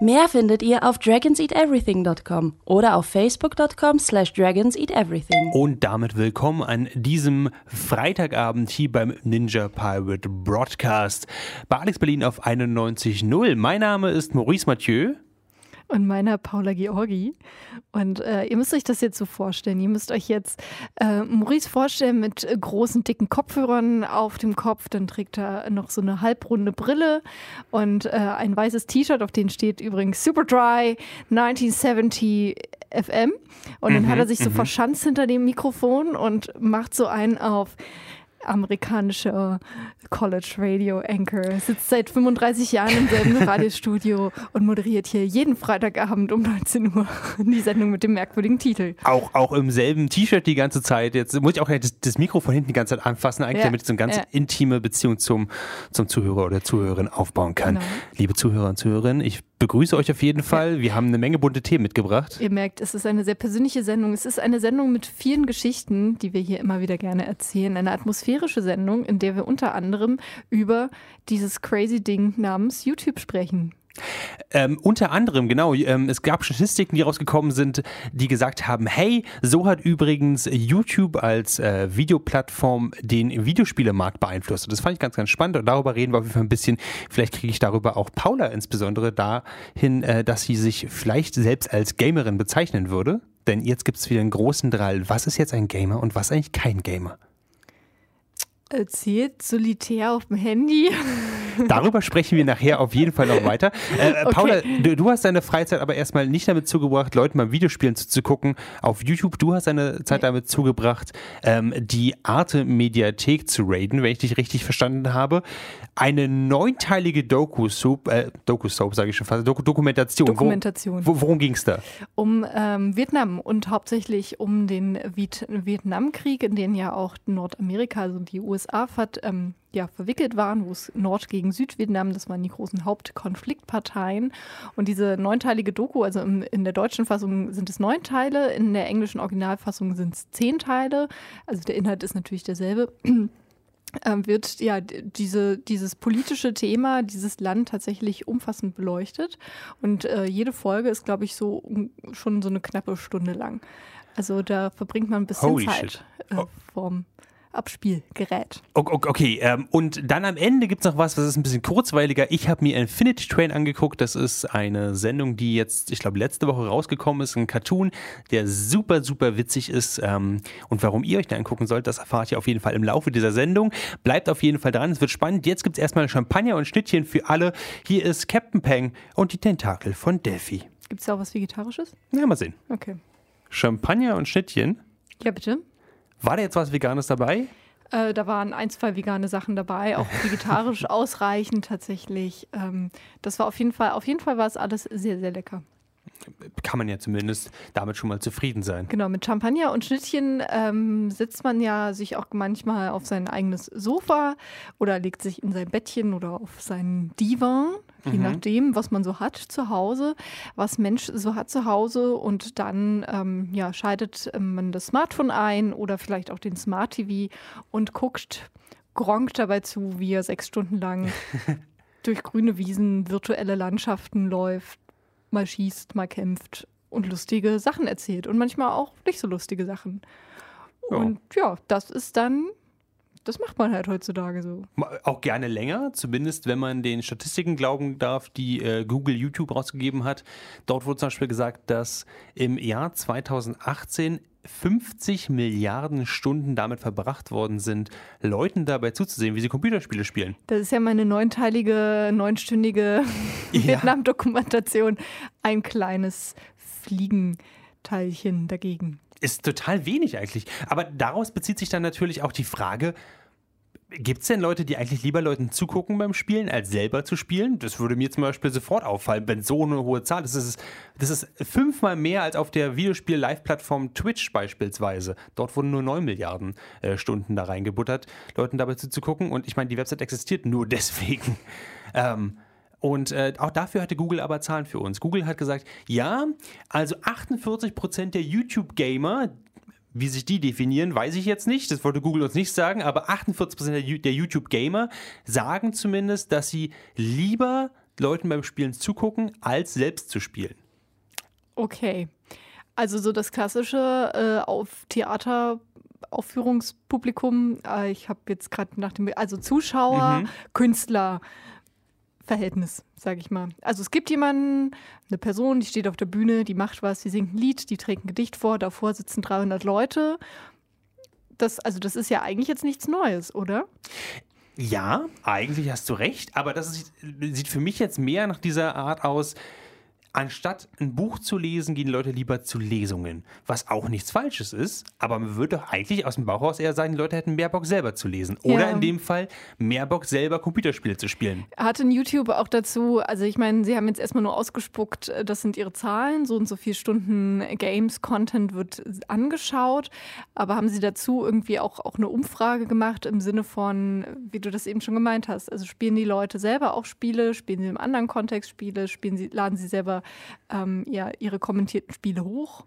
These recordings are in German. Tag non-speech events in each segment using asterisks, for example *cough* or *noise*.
Mehr findet ihr auf dragonseateverything.com oder auf facebook.com slash dragonseateverything. Und damit willkommen an diesem Freitagabend hier beim Ninja Pirate Broadcast bei Alex Berlin auf 91.0. Mein Name ist Maurice Mathieu und meiner Paula Georgi. Und äh, ihr müsst euch das jetzt so vorstellen. Ihr müsst euch jetzt äh, Maurice vorstellen mit großen, dicken Kopfhörern auf dem Kopf. Dann trägt er noch so eine halbrunde Brille und äh, ein weißes T-Shirt, auf dem steht übrigens Super Dry 1970 FM. Und dann mhm, hat er sich so mhm. verschanzt hinter dem Mikrofon und macht so einen auf amerikanischer College Radio Anchor, sitzt seit 35 Jahren im selben *laughs* Radiostudio und moderiert hier jeden Freitagabend um 19 Uhr *laughs* die Sendung mit dem merkwürdigen Titel. Auch, auch im selben T-Shirt die ganze Zeit. Jetzt muss ich auch das, das Mikro von hinten die ganze Zeit anfassen, eigentlich, ja, damit ich so eine ganz ja. intime Beziehung zum, zum Zuhörer oder Zuhörerin aufbauen kann. Genau. Liebe Zuhörer und Zuhörerinnen, ich begrüße euch auf jeden Fall. Wir haben eine Menge bunte Themen mitgebracht. Ihr merkt, es ist eine sehr persönliche Sendung. Es ist eine Sendung mit vielen Geschichten, die wir hier immer wieder gerne erzählen. Eine atmosphärische Sendung, in der wir unter anderem über dieses crazy Ding namens YouTube sprechen. Ähm, unter anderem, genau, ähm, es gab Statistiken, die rausgekommen sind, die gesagt haben, hey, so hat übrigens YouTube als äh, Videoplattform den Videospielemarkt beeinflusst. Und das fand ich ganz, ganz spannend und darüber reden wir auf jeden Fall ein bisschen. Vielleicht kriege ich darüber auch Paula insbesondere dahin, äh, dass sie sich vielleicht selbst als Gamerin bezeichnen würde. Denn jetzt gibt es wieder einen großen Drall. Was ist jetzt ein Gamer und was eigentlich kein Gamer? Erzählt solitär auf dem Handy. *laughs* Darüber sprechen wir nachher auf jeden Fall noch weiter. Äh, okay. Paula, du, du, hast deine Freizeit aber erstmal nicht damit zugebracht, Leuten beim Videospielen zuzugucken auf YouTube. Du hast deine Zeit damit zugebracht, ähm, die Arte-Mediathek zu raiden, wenn ich dich richtig verstanden habe. Eine neunteilige Doku-Soap, äh, Doku-Soap sage ich schon fast, Doku Dokumentation. Dokumentation. Wo, worum ging es da? Um ähm, Vietnam und hauptsächlich um den Viet Vietnamkrieg, in den ja auch Nordamerika, also die USA, hat, ähm, ja, verwickelt waren, wo es Nord gegen Südvietnam, das waren die großen Hauptkonfliktparteien. Und diese neunteilige Doku, also im, in der deutschen Fassung sind es neun Teile, in der englischen Originalfassung sind es zehn Teile. Also der Inhalt ist natürlich derselbe. *clears throat* Ähm, wird ja diese, dieses politische Thema, dieses Land tatsächlich umfassend beleuchtet. Und äh, jede Folge ist, glaube ich, so schon so eine knappe Stunde lang. Also da verbringt man ein bisschen Holy Zeit äh, oh. Abspielgerät. Okay, ähm, und dann am Ende gibt es noch was, was ist ein bisschen kurzweiliger. Ich habe mir Infinity Train angeguckt. Das ist eine Sendung, die jetzt, ich glaube, letzte Woche rausgekommen ist. Ein Cartoon, der super, super witzig ist. Ähm, und warum ihr euch da angucken sollt, das erfahrt ihr auf jeden Fall im Laufe dieser Sendung. Bleibt auf jeden Fall dran, es wird spannend. Jetzt gibt es erstmal Champagner und Schnittchen für alle. Hier ist Captain Peng und die Tentakel von Delphi. Gibt es da auch was Vegetarisches? Ja, mal sehen. Okay. Champagner und Schnittchen. Ja, bitte. War da jetzt was Veganes dabei? Äh, da waren ein, zwei vegane Sachen dabei, auch vegetarisch *laughs* ausreichend tatsächlich. Ähm, das war auf jeden Fall, auf jeden Fall war es alles sehr, sehr lecker kann man ja zumindest damit schon mal zufrieden sein. Genau, mit Champagner und Schnittchen ähm, sitzt man ja sich auch manchmal auf sein eigenes Sofa oder legt sich in sein Bettchen oder auf seinen Divan, mhm. je nachdem, was man so hat zu Hause, was Mensch so hat zu Hause und dann ähm, ja, schaltet ähm, man das Smartphone ein oder vielleicht auch den Smart TV und guckt, gronkt dabei zu, wie er sechs Stunden lang *laughs* durch grüne Wiesen, virtuelle Landschaften läuft, mal schießt, mal kämpft und lustige Sachen erzählt und manchmal auch nicht so lustige Sachen. Ja. Und ja, das ist dann, das macht man halt heutzutage so. Auch gerne länger, zumindest wenn man den Statistiken glauben darf, die äh, Google YouTube rausgegeben hat. Dort wurde zum Beispiel gesagt, dass im Jahr 2018 50 Milliarden Stunden damit verbracht worden sind, Leuten dabei zuzusehen, wie sie Computerspiele spielen. Das ist ja meine neunteilige, neunstündige ja. *laughs* *laughs* Vietnam-Dokumentation. Ein kleines Fliegenteilchen dagegen. Ist total wenig eigentlich. Aber daraus bezieht sich dann natürlich auch die Frage, Gibt es denn Leute, die eigentlich lieber Leuten zugucken beim Spielen, als selber zu spielen? Das würde mir zum Beispiel sofort auffallen, wenn so eine hohe Zahl ist. Das ist, das ist fünfmal mehr als auf der Videospiel-Live-Plattform Twitch beispielsweise. Dort wurden nur 9 Milliarden äh, Stunden da reingebuttert, Leuten dabei zuzugucken. Und ich meine, die Website existiert nur *laughs* deswegen. Ähm, und äh, auch dafür hatte Google aber Zahlen für uns. Google hat gesagt, ja, also 48% der YouTube-Gamer, wie sich die definieren, weiß ich jetzt nicht. Das wollte Google uns nicht sagen. Aber 48% der YouTube-Gamer sagen zumindest, dass sie lieber Leuten beim Spielen zugucken, als selbst zu spielen. Okay. Also so das klassische äh, auf Theater Aufführungspublikum. Äh, ich habe jetzt gerade nach dem, also Zuschauer, mhm. Künstler. Verhältnis, sage ich mal. Also es gibt jemanden, eine Person, die steht auf der Bühne, die macht was, die singt ein Lied, die trägt ein Gedicht vor, davor sitzen 300 Leute. Das, also das ist ja eigentlich jetzt nichts Neues, oder? Ja, eigentlich hast du recht, aber das ist, sieht für mich jetzt mehr nach dieser Art aus, Anstatt ein Buch zu lesen, gehen Leute lieber zu Lesungen. Was auch nichts Falsches ist, aber man würde doch eigentlich aus dem Bauchhaus eher sagen, die Leute hätten mehr Bock selber zu lesen. Oder ja. in dem Fall mehr Bock selber Computerspiele zu spielen. Hat in YouTube auch dazu, also ich meine, sie haben jetzt erstmal nur ausgespuckt, äh, das sind ihre Zahlen, so und so viele Stunden Games-Content wird angeschaut. Aber haben sie dazu irgendwie auch, auch eine Umfrage gemacht im Sinne von, wie du das eben schon gemeint hast? Also spielen die Leute selber auch Spiele, spielen sie im anderen Kontext Spiele, spielen sie, laden sie selber ähm, ja, ihre kommentierten Spiele hoch?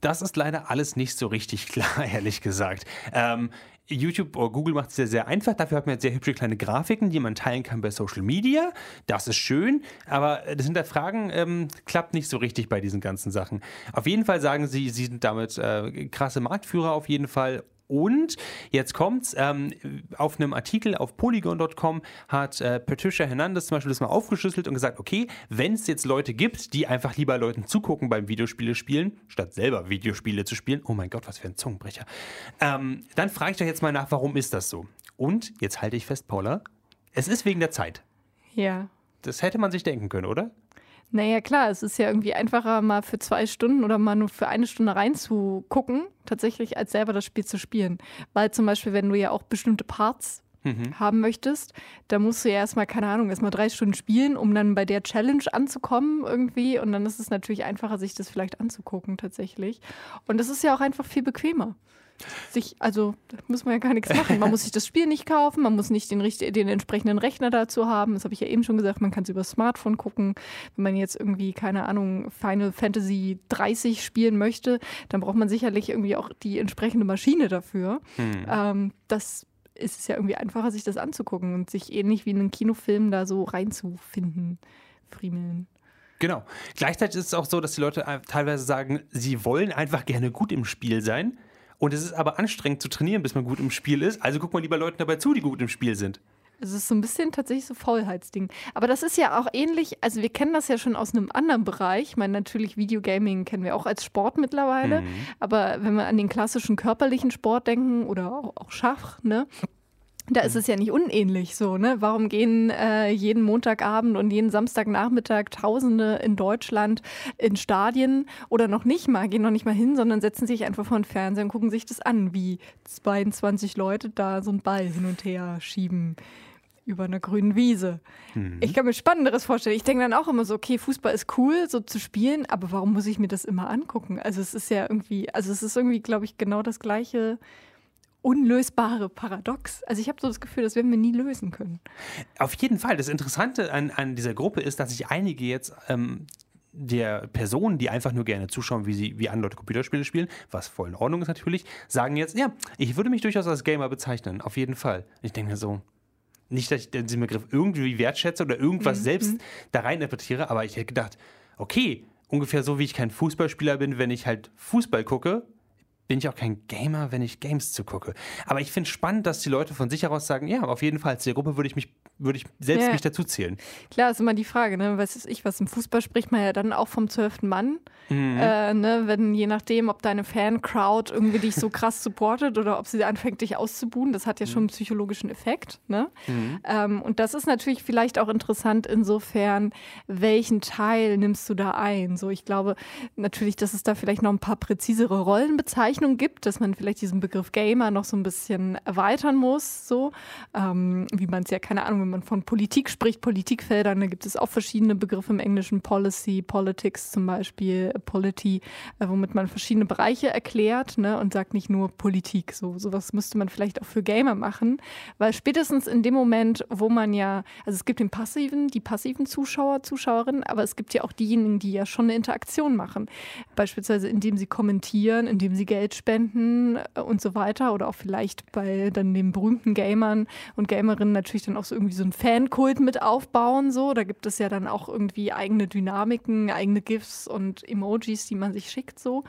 Das ist leider alles nicht so richtig *laughs* klar, ehrlich gesagt. Ähm, YouTube oder Google macht es sehr, sehr einfach. Dafür hat man jetzt sehr hübsche kleine Grafiken, die man teilen kann bei Social Media. Das ist schön, aber das Hinterfragen ähm, klappt nicht so richtig bei diesen ganzen Sachen. Auf jeden Fall sagen sie, sie sind damit äh, krasse Marktführer auf jeden Fall und jetzt kommt's, ähm, auf einem Artikel auf polygon.com hat äh, Patricia Hernandez zum Beispiel das mal aufgeschlüsselt und gesagt, okay, wenn es jetzt Leute gibt, die einfach lieber Leuten zugucken beim Videospiele spielen, statt selber Videospiele zu spielen, oh mein Gott, was für ein Zungenbrecher, ähm, dann frage ich doch jetzt mal nach, warum ist das so? Und jetzt halte ich fest, Paula, es ist wegen der Zeit. Ja. Das hätte man sich denken können, oder? Naja, klar, es ist ja irgendwie einfacher, mal für zwei Stunden oder mal nur für eine Stunde reinzugucken, tatsächlich, als selber das Spiel zu spielen. Weil zum Beispiel, wenn du ja auch bestimmte Parts mhm. haben möchtest, da musst du ja erstmal, keine Ahnung, erstmal drei Stunden spielen, um dann bei der Challenge anzukommen irgendwie. Und dann ist es natürlich einfacher, sich das vielleicht anzugucken, tatsächlich. Und das ist ja auch einfach viel bequemer sich, also da muss man ja gar nichts machen. Man muss sich das Spiel nicht kaufen, man muss nicht den, den entsprechenden Rechner dazu haben. Das habe ich ja eben schon gesagt, man kann es über Smartphone gucken. Wenn man jetzt irgendwie, keine Ahnung, Final Fantasy 30 spielen möchte, dann braucht man sicherlich irgendwie auch die entsprechende Maschine dafür. Hm. Ähm, das ist es ja irgendwie einfacher, sich das anzugucken und sich ähnlich wie in einem Kinofilm da so reinzufinden, friemeln. Genau. Gleichzeitig ist es auch so, dass die Leute teilweise sagen, sie wollen einfach gerne gut im Spiel sein und es ist aber anstrengend zu trainieren, bis man gut im Spiel ist. Also guckt mal lieber Leuten dabei zu, die gut im Spiel sind. Es ist so ein bisschen tatsächlich so Faulheitsding. Aber das ist ja auch ähnlich, also wir kennen das ja schon aus einem anderen Bereich. Ich meine, natürlich Videogaming kennen wir auch als Sport mittlerweile. Mhm. Aber wenn wir an den klassischen körperlichen Sport denken oder auch, auch Schach, ne? Da ist mhm. es ja nicht unähnlich so, ne? Warum gehen äh, jeden Montagabend und jeden Samstagnachmittag Tausende in Deutschland in Stadien oder noch nicht mal, gehen noch nicht mal hin, sondern setzen sich einfach vor den Fernseher und gucken sich das an, wie 22 Leute da so einen Ball hin und her schieben über einer grünen Wiese. Mhm. Ich kann mir Spannenderes vorstellen. Ich denke dann auch immer so, okay, Fußball ist cool, so zu spielen, aber warum muss ich mir das immer angucken? Also es ist ja irgendwie, also es ist irgendwie, glaube ich, genau das gleiche unlösbare Paradox. Also ich habe so das Gefühl, das werden wir nie lösen können. Auf jeden Fall. Das Interessante an, an dieser Gruppe ist, dass sich einige jetzt ähm, der Personen, die einfach nur gerne zuschauen, wie sie wie andere Leute Computerspiele spielen, was voll in Ordnung ist natürlich, sagen jetzt, ja, ich würde mich durchaus als Gamer bezeichnen, auf jeden Fall. Ich denke mir so, nicht, dass ich diesen Begriff irgendwie wertschätze oder irgendwas mhm. selbst mhm. da rein interpretiere, aber ich hätte gedacht, okay, ungefähr so wie ich kein Fußballspieler bin, wenn ich halt Fußball gucke, bin ich auch kein Gamer, wenn ich Games zugucke. Aber ich finde es spannend, dass die Leute von sich heraus sagen, ja, auf jeden Fall, zu der Gruppe würde ich mich, würde ich selbst ja. mich dazu zählen. Klar, ist immer die Frage, ne? Was ist ich, was im Fußball spricht man ja dann auch vom zwölften Mann. Mhm. Äh, ne? Wenn je nachdem, ob deine Fan-Crowd irgendwie dich so *laughs* krass supportet oder ob sie anfängt, dich auszubuhen, das hat ja schon einen psychologischen Effekt. Ne? Mhm. Ähm, und das ist natürlich vielleicht auch interessant insofern, welchen Teil nimmst du da ein? So, ich glaube natürlich, dass es da vielleicht noch ein paar präzisere Rollenbezeichnungen Bezeichnung gibt, dass man vielleicht diesen Begriff Gamer noch so ein bisschen erweitern muss, so ähm, wie man es ja, keine Ahnung, wenn man von Politik spricht, Politikfeldern, da gibt es auch verschiedene Begriffe im Englischen, Policy, Politics zum Beispiel, Polity, äh, womit man verschiedene Bereiche erklärt ne, und sagt nicht nur Politik. So sowas müsste man vielleicht auch für Gamer machen, weil spätestens in dem Moment, wo man ja, also es gibt den passiven, die passiven Zuschauer, Zuschauerinnen, aber es gibt ja auch diejenigen, die ja schon eine Interaktion machen, beispielsweise indem sie kommentieren, indem sie Geld spenden äh, und so weiter. Oder auch vielleicht bei dann den berühmten Gamern und Gamerinnen natürlich dann auch so irgendwie so einen Fankult mit aufbauen. So, da gibt es ja dann auch irgendwie eigene Dynamiken, eigene GIFs und Emojis, die man sich schickt. So.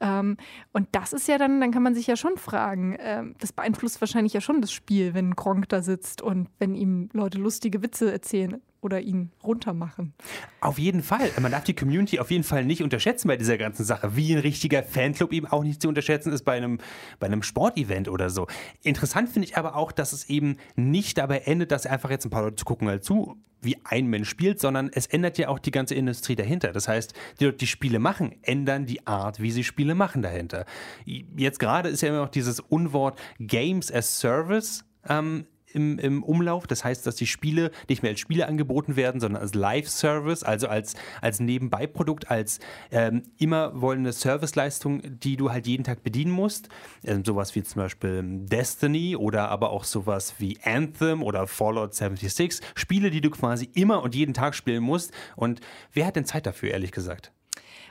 Ähm, und das ist ja dann, dann kann man sich ja schon fragen, ähm, das beeinflusst wahrscheinlich ja schon das Spiel, wenn Gronk da sitzt und wenn ihm Leute lustige Witze erzählen oder ihn runtermachen. Auf jeden Fall. Man darf die Community auf jeden Fall nicht unterschätzen bei dieser ganzen Sache. Wie ein richtiger Fanclub eben auch nicht zu unterschätzen ist bei einem, bei einem Sportevent oder so. Interessant finde ich aber auch, dass es eben nicht dabei endet, dass einfach jetzt ein paar Leute gucken halt zu, wie ein Mensch spielt, sondern es ändert ja auch die ganze Industrie dahinter. Das heißt, die Leute, die Spiele machen, ändern die Art, wie sie Spiele machen dahinter. Jetzt gerade ist ja immer noch dieses Unwort Games as Service ähm, im, im Umlauf. Das heißt, dass die Spiele nicht mehr als Spiele angeboten werden, sondern als Live-Service, also als, als Nebenbeiprodukt, als ähm, immer wollende Serviceleistung, die du halt jeden Tag bedienen musst. Ähm, sowas wie zum Beispiel Destiny oder aber auch sowas wie Anthem oder Fallout 76. Spiele, die du quasi immer und jeden Tag spielen musst. Und wer hat denn Zeit dafür, ehrlich gesagt?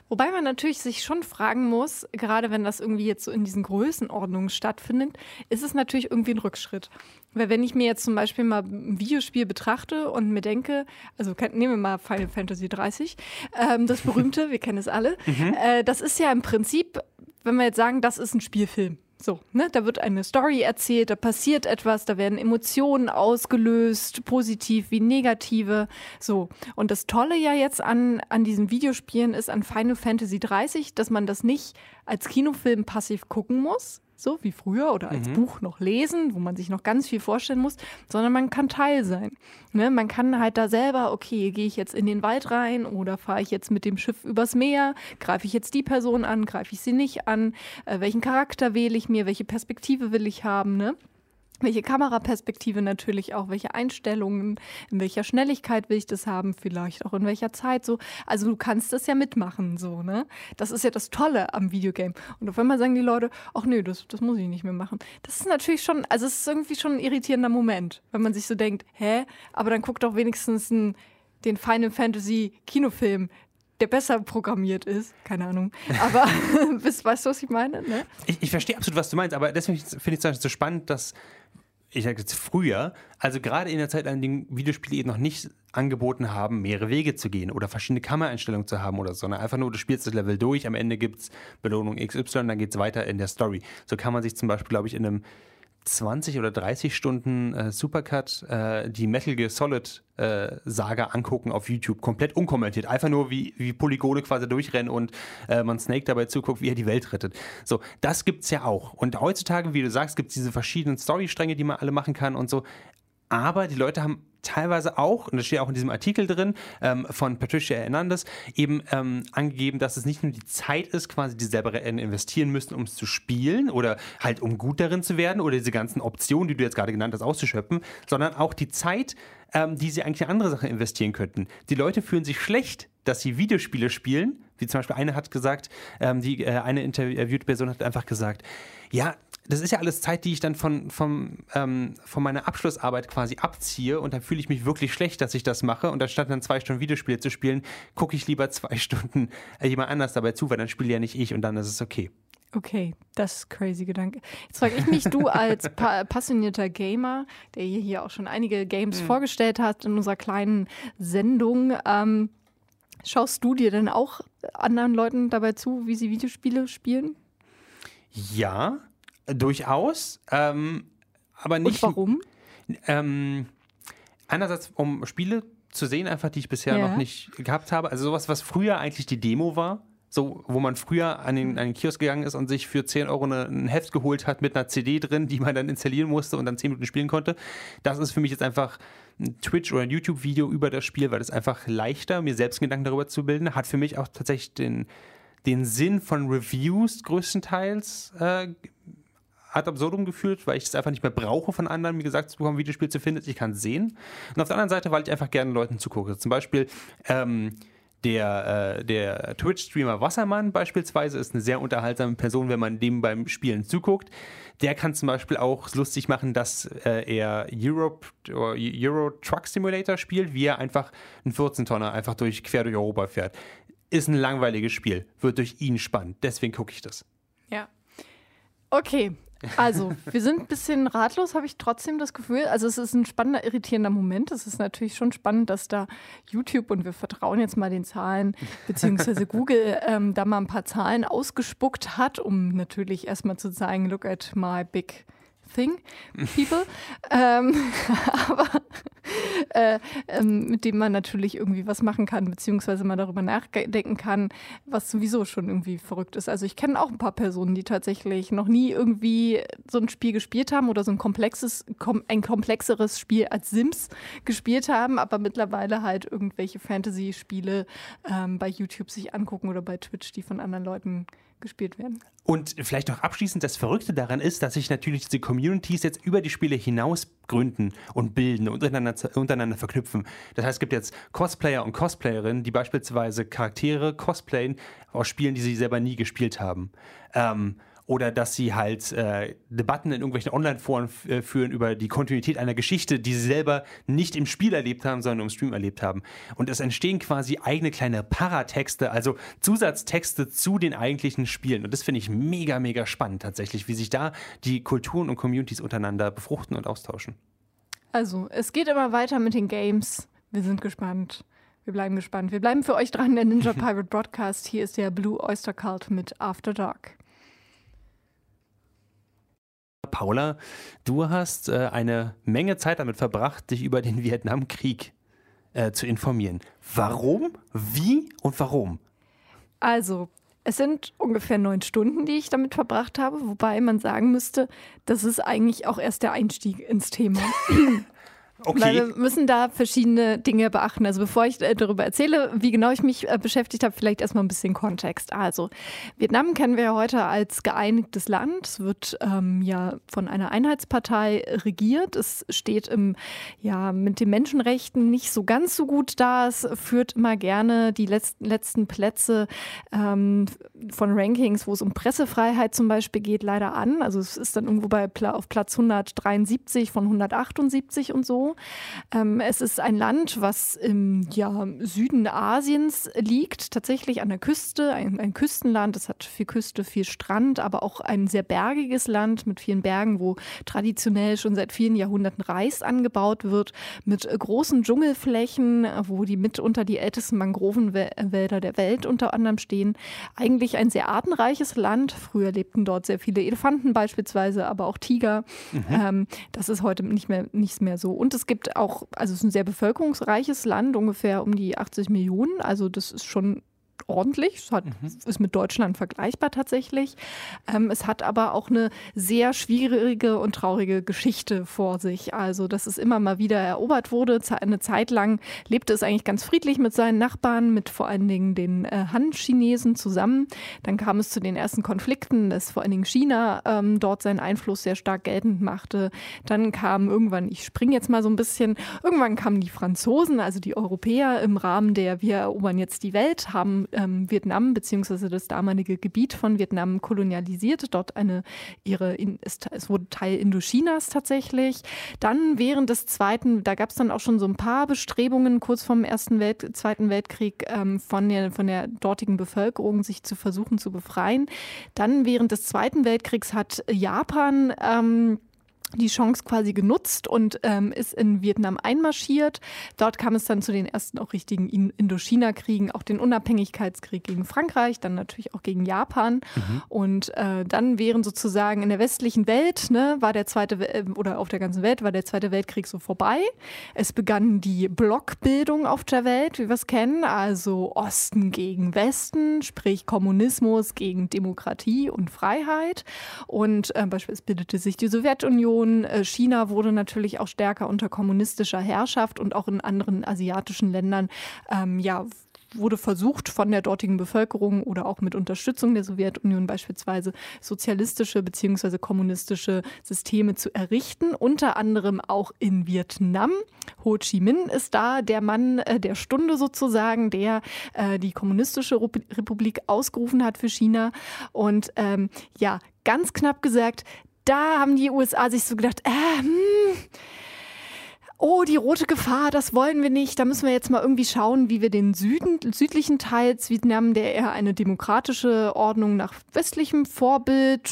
Wobei man natürlich sich schon fragen muss, gerade wenn das irgendwie jetzt so in diesen Größenordnungen stattfindet, ist es natürlich irgendwie ein Rückschritt. Weil wenn ich mir jetzt zum Beispiel mal ein Videospiel betrachte und mir denke, also nehmen wir mal Final Fantasy 30, ähm, das berühmte, *laughs* wir kennen es alle, mhm. äh, das ist ja im Prinzip, wenn wir jetzt sagen, das ist ein Spielfilm. So, ne, da wird eine Story erzählt, da passiert etwas, da werden Emotionen ausgelöst, positiv wie negative. So. Und das Tolle ja jetzt an, an diesen Videospielen ist an Final Fantasy 30, dass man das nicht als Kinofilm passiv gucken muss, so wie früher oder als mhm. Buch noch lesen, wo man sich noch ganz viel vorstellen muss, sondern man kann Teil sein. Ne? Man kann halt da selber, okay, gehe ich jetzt in den Wald rein oder fahre ich jetzt mit dem Schiff übers Meer, greife ich jetzt die Person an, greife ich sie nicht an, äh, welchen Charakter wähle ich mir, welche Perspektive will ich haben, ne? Welche Kameraperspektive natürlich auch, welche Einstellungen, in welcher Schnelligkeit will ich das haben, vielleicht auch in welcher Zeit so. Also du kannst das ja mitmachen, so, ne? Das ist ja das Tolle am Videogame. Und auf einmal sagen die Leute, ach nee, das, das muss ich nicht mehr machen. Das ist natürlich schon, also es ist irgendwie schon ein irritierender Moment, wenn man sich so denkt, hä, aber dann guckt doch wenigstens ein, den Final Fantasy Kinofilm, der besser programmiert ist. Keine Ahnung. Aber *laughs* weißt du, was ich meine? Ne? Ich, ich verstehe absolut, was du meinst, aber deswegen finde ich es so spannend, dass ich sage jetzt früher, also gerade in der Zeit, an der Videospiele eben noch nicht angeboten haben, mehrere Wege zu gehen oder verschiedene Kameraeinstellungen zu haben oder so, sondern einfach nur, du spielst das Level durch, am Ende gibt es Belohnung XY, dann geht es weiter in der Story. So kann man sich zum Beispiel, glaube ich, in einem 20 oder 30 Stunden äh, Supercut äh, die Metal Gear Solid äh, Saga angucken auf YouTube, komplett unkommentiert. Einfach nur wie, wie Polygone quasi durchrennen und äh, man Snake dabei zuguckt, wie er die Welt rettet. So, das gibt's ja auch. Und heutzutage, wie du sagst, gibt es diese verschiedenen Storystränge, die man alle machen kann und so. Aber die Leute haben teilweise auch, und das steht auch in diesem Artikel drin, ähm, von Patricia Hernandez, eben ähm, angegeben, dass es nicht nur die Zeit ist, quasi, die selber investieren müssen, um es zu spielen oder halt um gut darin zu werden oder diese ganzen Optionen, die du jetzt gerade genannt hast, auszuschöpfen, sondern auch die Zeit, ähm, die sie eigentlich in andere Sachen investieren könnten. Die Leute fühlen sich schlecht, dass sie Videospiele spielen, wie zum Beispiel eine hat gesagt, ähm, die, äh, eine interviewte Person hat einfach gesagt, ja, das ist ja alles Zeit, die ich dann von, von, ähm, von meiner Abschlussarbeit quasi abziehe und dann fühle ich mich wirklich schlecht, dass ich das mache und anstatt dann zwei Stunden Videospiele zu spielen, gucke ich lieber zwei *laughs* Stunden äh, jemand anders dabei zu, weil dann spiele ja nicht ich und dann ist es okay. Okay, das ist crazy Gedanke. Jetzt frage ich mich, du als *laughs* pa passionierter Gamer, der hier auch schon einige Games mhm. vorgestellt hat in unserer kleinen Sendung, ähm, schaust du dir denn auch anderen Leuten dabei zu, wie sie Videospiele spielen? Ja, durchaus. Ähm, aber nicht. Und warum? Ähm, einerseits, um Spiele zu sehen, einfach die ich bisher ja. noch nicht gehabt habe. Also sowas, was früher eigentlich die Demo war. So, wo man früher an den, an den Kiosk gegangen ist und sich für 10 Euro eine, ein Heft geholt hat mit einer CD drin, die man dann installieren musste und dann 10 Minuten spielen konnte. Das ist für mich jetzt einfach ein Twitch- oder ein YouTube-Video über das Spiel, weil es einfach leichter, mir selbst Gedanken darüber zu bilden. Hat für mich auch tatsächlich den, den Sinn von Reviews größtenteils äh, ad absurdum geführt, weil ich es einfach nicht mehr brauche von anderen, mir gesagt zu bekommen, wie das Spiel zu finden Ich kann es sehen. Und auf der anderen Seite, weil ich einfach gerne Leuten zugucke. Zum Beispiel ähm, der, äh, der Twitch-Streamer Wassermann beispielsweise ist eine sehr unterhaltsame Person, wenn man dem beim Spielen zuguckt. Der kann zum Beispiel auch lustig machen, dass äh, er Europe, Euro Truck Simulator spielt, wie er einfach einen 14-Tonner einfach durch, quer durch Europa fährt. Ist ein langweiliges Spiel, wird durch ihn spannend. Deswegen gucke ich das. Ja. Okay, Also, wir sind ein bisschen ratlos, habe ich trotzdem das Gefühl. Also, es ist ein spannender, irritierender Moment. Es ist natürlich schon spannend, dass da YouTube und wir vertrauen jetzt mal den Zahlen, beziehungsweise *laughs* Google ähm, da mal ein paar Zahlen ausgespuckt hat, um natürlich erstmal zu zeigen, look at my big thing, people. *laughs* ähm, aber äh, ähm, mit dem man natürlich irgendwie was machen kann, beziehungsweise mal darüber nachdenken kann, was sowieso schon irgendwie verrückt ist. Also ich kenne auch ein paar Personen, die tatsächlich noch nie irgendwie so ein Spiel gespielt haben oder so ein komplexes, kom ein komplexeres Spiel als Sims gespielt haben, aber mittlerweile halt irgendwelche Fantasy-Spiele ähm, bei YouTube sich angucken oder bei Twitch, die von anderen Leuten gespielt werden. Und vielleicht noch abschließend, das Verrückte daran ist, dass sich natürlich diese Communities jetzt über die Spiele hinaus gründen und bilden und untereinander, untereinander verknüpfen. Das heißt, es gibt jetzt Cosplayer und Cosplayerinnen, die beispielsweise Charaktere cosplayen aus Spielen, die sie selber nie gespielt haben. Ähm, oder dass sie halt äh, Debatten in irgendwelchen Online-Foren äh, führen über die Kontinuität einer Geschichte, die sie selber nicht im Spiel erlebt haben, sondern im Stream erlebt haben. Und es entstehen quasi eigene kleine Paratexte, also Zusatztexte zu den eigentlichen Spielen. Und das finde ich mega, mega spannend tatsächlich, wie sich da die Kulturen und Communities untereinander befruchten und austauschen. Also, es geht immer weiter mit den Games. Wir sind gespannt. Wir bleiben gespannt. Wir bleiben für euch dran, der Ninja *laughs* Pirate Broadcast. Hier ist der Blue Oyster Cult mit After Dark. Paula, du hast äh, eine Menge Zeit damit verbracht, dich über den Vietnamkrieg äh, zu informieren. Warum, wie und warum? Also, es sind ungefähr neun Stunden, die ich damit verbracht habe, wobei man sagen müsste, das ist eigentlich auch erst der Einstieg ins Thema. *clears throat* Okay. Weil wir müssen da verschiedene Dinge beachten. Also bevor ich äh, darüber erzähle, wie genau ich mich äh, beschäftigt habe, vielleicht erstmal ein bisschen Kontext. Also Vietnam kennen wir ja heute als geeinigtes Land. Es wird ähm, ja von einer Einheitspartei regiert. Es steht im, ja, mit den Menschenrechten nicht so ganz so gut da. Es führt immer gerne die letzten, letzten Plätze ähm, von Rankings, wo es um Pressefreiheit zum Beispiel geht, leider an. Also es ist dann irgendwo bei auf Platz 173 von 178 und so. Ähm, es ist ein Land, was im ja, Süden Asiens liegt, tatsächlich an der Küste, ein, ein Küstenland. Es hat viel Küste, viel Strand, aber auch ein sehr bergiges Land mit vielen Bergen, wo traditionell schon seit vielen Jahrhunderten Reis angebaut wird, mit großen Dschungelflächen, wo die mitunter die ältesten Mangrovenwälder der Welt unter anderem stehen. Eigentlich ein sehr artenreiches Land. Früher lebten dort sehr viele Elefanten beispielsweise, aber auch Tiger. Mhm. Ähm, das ist heute nicht mehr, nicht mehr so. Und es gibt auch, also es ist ein sehr bevölkerungsreiches Land, ungefähr um die 80 Millionen. Also das ist schon ordentlich. Es hat, mhm. ist mit Deutschland vergleichbar tatsächlich. Ähm, es hat aber auch eine sehr schwierige und traurige Geschichte vor sich. Also, dass es immer mal wieder erobert wurde. Eine Zeit lang lebte es eigentlich ganz friedlich mit seinen Nachbarn, mit vor allen Dingen den äh, Han-Chinesen zusammen. Dann kam es zu den ersten Konflikten, dass vor allen Dingen China ähm, dort seinen Einfluss sehr stark geltend machte. Dann kam irgendwann, ich springe jetzt mal so ein bisschen, irgendwann kamen die Franzosen, also die Europäer im Rahmen der Wir erobern jetzt die Welt, haben ähm, Vietnam bzw. das damalige Gebiet von Vietnam kolonialisiert. Dort eine ihre, es, es wurde Teil Indochinas tatsächlich. Dann während des Zweiten, da gab es dann auch schon so ein paar Bestrebungen kurz vom Ersten Welt, Zweiten Weltkrieg ähm, von, der, von der dortigen Bevölkerung, sich zu versuchen zu befreien. Dann während des Zweiten Weltkriegs hat Japan ähm, die Chance quasi genutzt und ähm, ist in Vietnam einmarschiert. Dort kam es dann zu den ersten auch richtigen Indochina-Kriegen, auch den Unabhängigkeitskrieg gegen Frankreich, dann natürlich auch gegen Japan. Mhm. Und äh, dann wären sozusagen in der westlichen Welt, ne, war der zweite äh, oder auf der ganzen Welt war der Zweite Weltkrieg so vorbei. Es begann die Blockbildung auf der Welt, wie wir es kennen, also Osten gegen Westen, sprich Kommunismus gegen Demokratie und Freiheit. Und äh, beispielsweise bildete sich die Sowjetunion Region. Äh, China wurde natürlich auch stärker unter kommunistischer Herrschaft und auch in anderen asiatischen Ländern ähm, ja, wurde versucht von der dortigen Bevölkerung oder auch mit Unterstützung der Sowjetunion beispielsweise sozialistische bzw. kommunistische Systeme zu errichten, unter anderem auch in Vietnam. Ho Chi Minh ist da der Mann äh, der Stunde sozusagen, der äh, die kommunistische Republik ausgerufen hat für China. Und ähm, ja, ganz knapp gesagt, da haben die USA sich so gedacht, äh, hm, oh, die rote Gefahr, das wollen wir nicht. Da müssen wir jetzt mal irgendwie schauen, wie wir den Süden, südlichen Teil Vietnam, der eher eine demokratische Ordnung nach westlichem Vorbild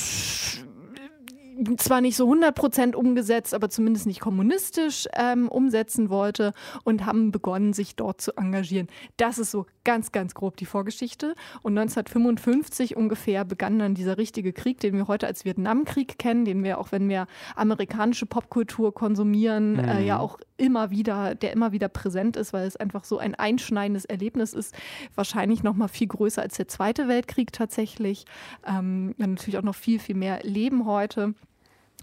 zwar nicht so 100% umgesetzt, aber zumindest nicht kommunistisch ähm, umsetzen wollte und haben begonnen, sich dort zu engagieren. Das ist so ganz, ganz grob die Vorgeschichte. Und 1955 ungefähr begann dann dieser richtige Krieg, den wir heute als Vietnamkrieg kennen, den wir auch, wenn wir amerikanische Popkultur konsumieren, mhm. äh, ja auch immer wieder, der immer wieder präsent ist, weil es einfach so ein einschneidendes Erlebnis ist. Wahrscheinlich noch mal viel größer als der Zweite Weltkrieg tatsächlich. Ähm, natürlich auch noch viel, viel mehr Leben heute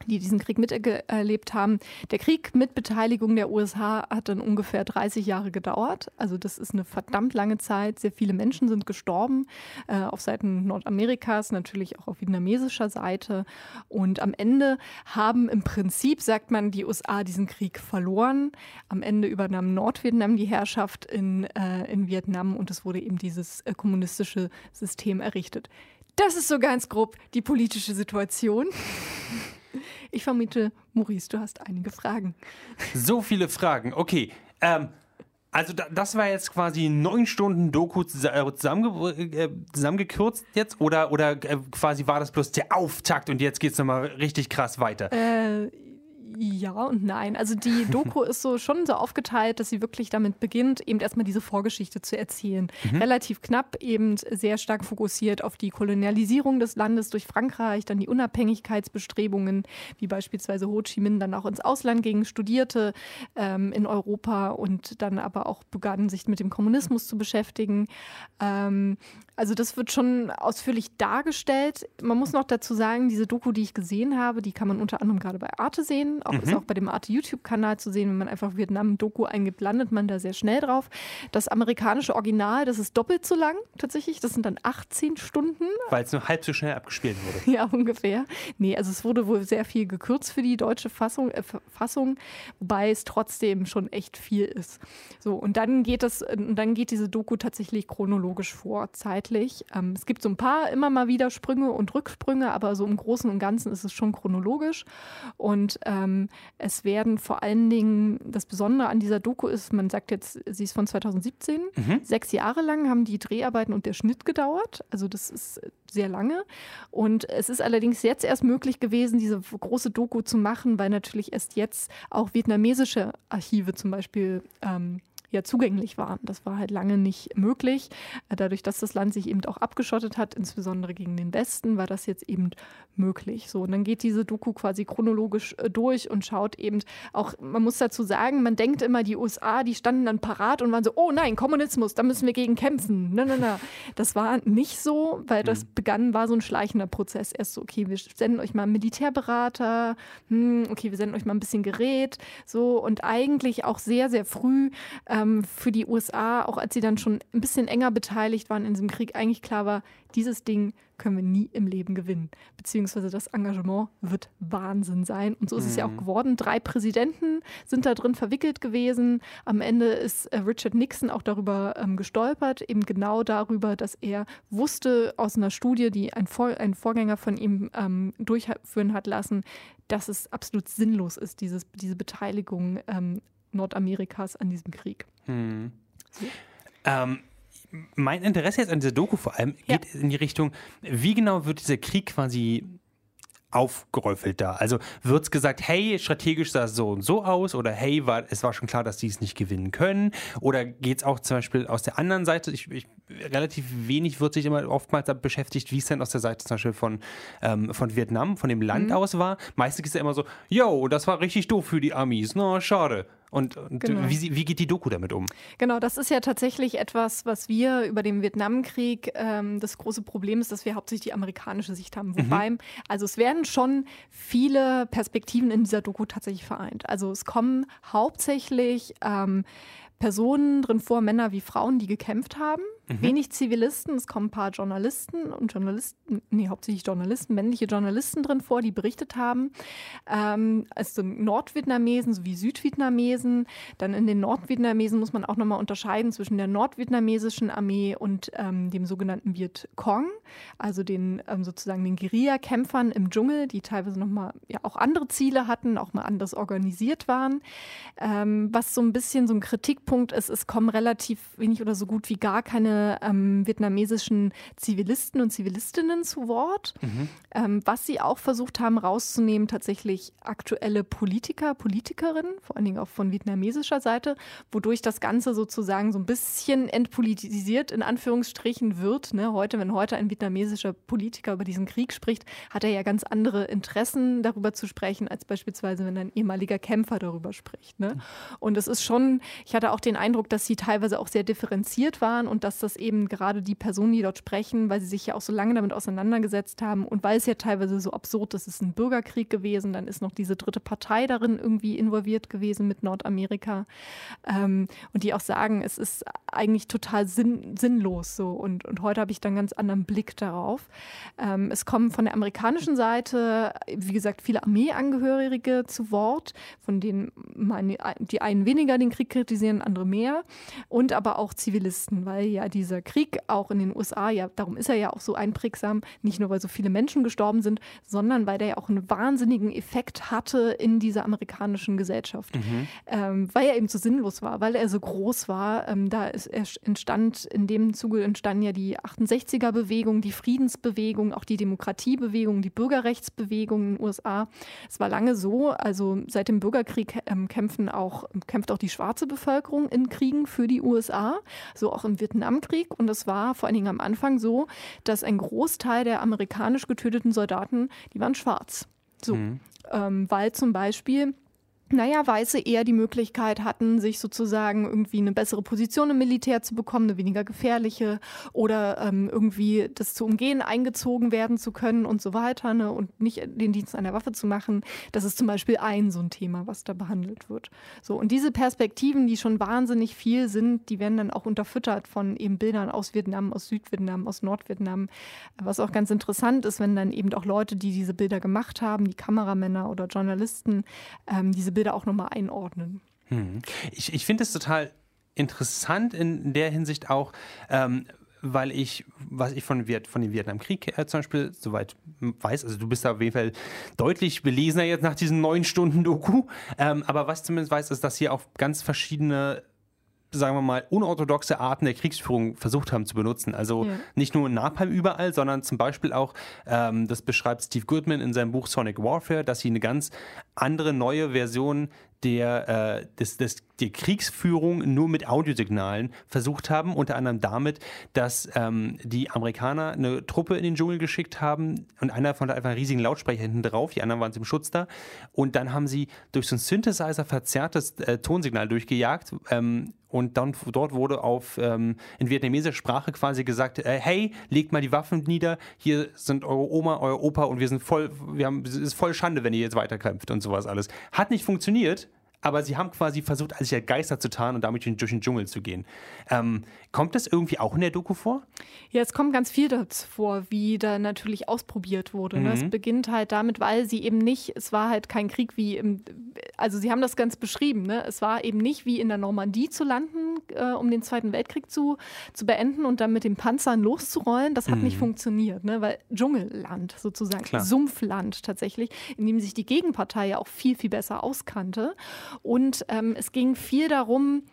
die diesen Krieg miterlebt haben. Der Krieg mit Beteiligung der USA hat dann ungefähr 30 Jahre gedauert. Also das ist eine verdammt lange Zeit. Sehr viele Menschen sind gestorben äh, auf Seiten Nordamerikas, natürlich auch auf vietnamesischer Seite. Und am Ende haben im Prinzip, sagt man, die USA diesen Krieg verloren. Am Ende übernahm Nordvietnam die Herrschaft in, äh, in Vietnam und es wurde eben dieses äh, kommunistische System errichtet. Das ist so ganz grob die politische Situation. Ich vermute, Maurice, du hast einige Fragen. *laughs* So viele Fragen. Okay. Ähm, also das war jetzt quasi neun Stunden Doku äh, zusammenge äh, zusammengekürzt jetzt oder, oder äh, quasi war das bloß der Auftakt und jetzt geht es nochmal richtig krass weiter? Äh, ja und nein. Also die *laughs* Doku ist so schon so aufgeteilt, dass sie wirklich damit beginnt, eben erstmal diese Vorgeschichte zu erzählen. Mhm. Relativ knapp, eben sehr stark fokussiert auf die Kolonialisierung des Landes durch Frankreich, dann die Unabhängigkeitsbestrebungen, wie beispielsweise Ho Chi Minh dann auch ins Ausland ging, studierte ähm, in Europa und dann aber auch begann, sich mit dem Kommunismus zu beschäftigen. Ähm, also das wird schon ausführlich dargestellt. Man muss noch dazu sagen, diese Doku, die ich gesehen habe, die kann man unter anderem gerade bei Arte sehen. Auch mhm. ist auch bei dem Arte YouTube-Kanal zu sehen. Wenn man einfach Vietnam-Doku eingibt, landet man da sehr schnell drauf. Das amerikanische Original, das ist doppelt so lang tatsächlich. Das sind dann 18 Stunden. Weil es nur halb so schnell abgespielt wurde. *laughs* ja, ungefähr. Nee, also es wurde wohl sehr viel gekürzt für die deutsche Fassung, äh, Fassung wobei es trotzdem schon echt viel ist. So, und dann geht das, dann geht diese Doku tatsächlich chronologisch vor, Zeit zeitlich. Ähm, es gibt so ein paar immer mal wieder Sprünge und Rücksprünge, aber so im Großen und Ganzen ist es schon chronologisch. Und ähm, es werden vor allen Dingen, das Besondere an dieser Doku ist, man sagt jetzt, sie ist von 2017. Mhm. Sechs Jahre lang haben die Dreharbeiten und der Schnitt gedauert. Also das ist sehr lange. Und es ist allerdings jetzt erst möglich gewesen, diese große Doku zu machen, weil natürlich erst jetzt auch vietnamesische Archive zum Beispiel ähm, ja zugänglich waren. Das war halt lange nicht möglich. Äh, dadurch, dass das Land sich eben auch abgeschottet hat, insbesondere gegen den Westen, war das jetzt eben möglich. So, und dann geht diese Doku quasi chronologisch äh, durch und schaut eben auch, man muss dazu sagen, man denkt immer, die USA, die standen dann parat und waren so, oh nein, Kommunismus, da müssen wir gegen kämpfen. Nein, nein, nein. Das war nicht so, weil das mhm. begann, war so ein schleichender Prozess. Erst so, okay, wir senden euch mal einen Militärberater, hm, okay, wir senden euch mal ein bisschen Gerät, so und eigentlich auch sehr, sehr früh äh, ähm, für die USA, auch als sie dann schon ein bisschen enger beteiligt waren in diesem Krieg, eigentlich klar war, dieses Ding können wir nie im Leben gewinnen. Beziehungsweise das Engagement wird Wahnsinn sein. Und so ist mhm. es ja auch mhm. geworden. Drei Präsidenten sind da drin verwickelt gewesen. Am Ende ist äh, Richard Nixon auch darüber ähm, gestolpert, eben genau darüber, dass er wusste aus einer Studie, die ein, Vor ein Vorgänger von ihm ähm, durchführen hat lassen, dass es absolut sinnlos ist, dieses, diese Beteiligung ähm, Nordamerikas an diesem Krieg. Hm. So. Ähm, mein Interesse jetzt an dieser Doku vor allem geht ja. in die Richtung, wie genau wird dieser Krieg quasi aufgeräufelt da? Also wird es gesagt, hey, strategisch sah es so und so aus oder hey, war, es war schon klar, dass die es nicht gewinnen können? Oder geht es auch zum Beispiel aus der anderen Seite? Ich, ich, relativ wenig wird sich immer oftmals beschäftigt, wie es denn aus der Seite zum Beispiel von, ähm, von Vietnam, von dem Land mhm. aus war. Meistens ist es ja immer so, yo, das war richtig doof für die Amis, no, schade. Und, und genau. wie, wie, geht die Doku damit um? Genau, das ist ja tatsächlich etwas, was wir über den Vietnamkrieg, ähm, das große Problem ist, dass wir hauptsächlich die amerikanische Sicht haben. Wobei, mhm. also es werden schon viele Perspektiven in dieser Doku tatsächlich vereint. Also es kommen hauptsächlich ähm, Personen drin vor, Männer wie Frauen, die gekämpft haben. Mhm. Wenig Zivilisten, es kommen ein paar Journalisten und Journalisten, nee, hauptsächlich Journalisten, männliche Journalisten drin vor, die berichtet haben. Ähm, also Nordvietnamesen sowie Südvietnamesen. Dann in den Nordvietnamesen muss man auch nochmal unterscheiden zwischen der nordvietnamesischen Armee und ähm, dem sogenannten Viet Cong, also den ähm, sozusagen den Guerillakämpfern im Dschungel, die teilweise nochmal ja auch andere Ziele hatten, auch mal anders organisiert waren. Ähm, was so ein bisschen so ein Kritikpunkt ist, es kommen relativ wenig oder so gut wie gar keine verschiedene ähm, vietnamesischen Zivilisten und Zivilistinnen zu Wort, mhm. ähm, was sie auch versucht haben rauszunehmen, tatsächlich aktuelle Politiker, Politikerinnen, vor allen Dingen auch von vietnamesischer Seite, wodurch das Ganze sozusagen so ein bisschen entpolitisiert in Anführungsstrichen wird. Ne? Heute, wenn heute ein vietnamesischer Politiker über diesen Krieg spricht, hat er ja ganz andere Interessen darüber zu sprechen, als beispielsweise, wenn ein ehemaliger Kämpfer darüber spricht. Ne? Und es ist schon, ich hatte auch den Eindruck, dass sie teilweise auch sehr differenziert waren und dass das eben gerade die Personen, die dort sprechen, weil sie sich ja auch so lange damit auseinandergesetzt haben und weil es ja teilweise so absurd ist, es ist ein Bürgerkrieg gewesen, dann ist noch diese dritte Partei darin irgendwie involviert gewesen mit Nordamerika ähm, und die auch sagen, es ist eigentlich total sinn, sinnlos so und, und heute habe ich dann ganz anderen Blick darauf. Ähm, es kommen von der amerikanischen Seite, wie gesagt, viele Armeeangehörige zu Wort, von denen meine, die einen weniger den Krieg kritisieren, andere mehr und aber auch Zivilisten, weil ja dieser Krieg auch in den USA, ja, darum ist er ja auch so einprägsam, nicht nur weil so viele Menschen gestorben sind, sondern weil der ja auch einen wahnsinnigen Effekt hatte in dieser amerikanischen Gesellschaft, mhm. ähm, weil er eben so sinnlos war, weil er so groß war. Ähm, da ist, er entstand in dem Zuge entstanden ja die 68er-Bewegung, die Friedensbewegung, auch die Demokratiebewegung, die Bürgerrechtsbewegung in den USA. Es war lange so, also seit dem Bürgerkrieg ähm, kämpfen auch, kämpft auch die schwarze Bevölkerung in Kriegen für die USA, so auch im Vietnamkrieg. Und es war vor allen Dingen am Anfang so, dass ein Großteil der amerikanisch getöteten Soldaten, die waren schwarz. So, mhm. ähm, weil zum Beispiel naja, Weiße eher die Möglichkeit hatten, sich sozusagen irgendwie eine bessere Position im Militär zu bekommen, eine weniger gefährliche oder ähm, irgendwie das zu umgehen, eingezogen werden zu können und so weiter ne, und nicht den Dienst einer Waffe zu machen. Das ist zum Beispiel ein so ein Thema, was da behandelt wird. So und diese Perspektiven, die schon wahnsinnig viel sind, die werden dann auch unterfüttert von eben Bildern aus Vietnam, aus Südvietnam, aus Nordvietnam, was auch ganz interessant ist, wenn dann eben auch Leute, die diese Bilder gemacht haben, die Kameramänner oder Journalisten, ähm, diese Bilder Bilder auch nochmal einordnen. Hm. Ich, ich finde es total interessant in der Hinsicht auch, ähm, weil ich, was ich von, Viet, von dem Vietnamkrieg äh, zum Beispiel soweit weiß, also du bist da auf jeden Fall deutlich belesener jetzt nach diesen neun Stunden Doku, ähm, aber was zumindest weiß, ist, dass hier auch ganz verschiedene sagen wir mal, unorthodoxe Arten der Kriegsführung versucht haben zu benutzen. Also ja. nicht nur Napalm überall, sondern zum Beispiel auch, ähm, das beschreibt Steve Goodman in seinem Buch Sonic Warfare, dass sie eine ganz andere neue Version der, äh, des, des, der Kriegsführung nur mit Audiosignalen versucht haben, unter anderem damit, dass ähm, die Amerikaner eine Truppe in den Dschungel geschickt haben und einer von da einfach einen riesigen Lautsprecher hinten drauf, die anderen waren zum Schutz da und dann haben sie durch so ein Synthesizer verzerrtes äh, Tonsignal durchgejagt ähm, und dann dort wurde auf ähm, in vietnamesischer Sprache quasi gesagt, äh, hey, legt mal die Waffen nieder, hier sind eure Oma, euer Opa und wir sind voll, wir haben, es ist voll Schande, wenn ihr jetzt weiterkämpft und sowas alles. Hat nicht funktioniert, aber sie haben quasi versucht, sich als Geister zu tarnen und damit durch den Dschungel zu gehen. Ähm, kommt das irgendwie auch in der Doku vor? Ja, es kommt ganz viel dazu vor, wie da natürlich ausprobiert wurde. Mhm. Ne? Es mhm. beginnt halt damit, weil sie eben nicht, es war halt kein Krieg wie im, also sie haben das ganz beschrieben, ne? es war eben nicht wie in der Normandie zu landen, äh, um den Zweiten Weltkrieg zu, zu beenden und dann mit den Panzern loszurollen. Das hat mhm. nicht funktioniert, ne? weil Dschungelland sozusagen, Klar. Sumpfland tatsächlich, in dem sich die Gegenpartei ja auch viel, viel besser auskannte. Und ähm, es ging viel darum,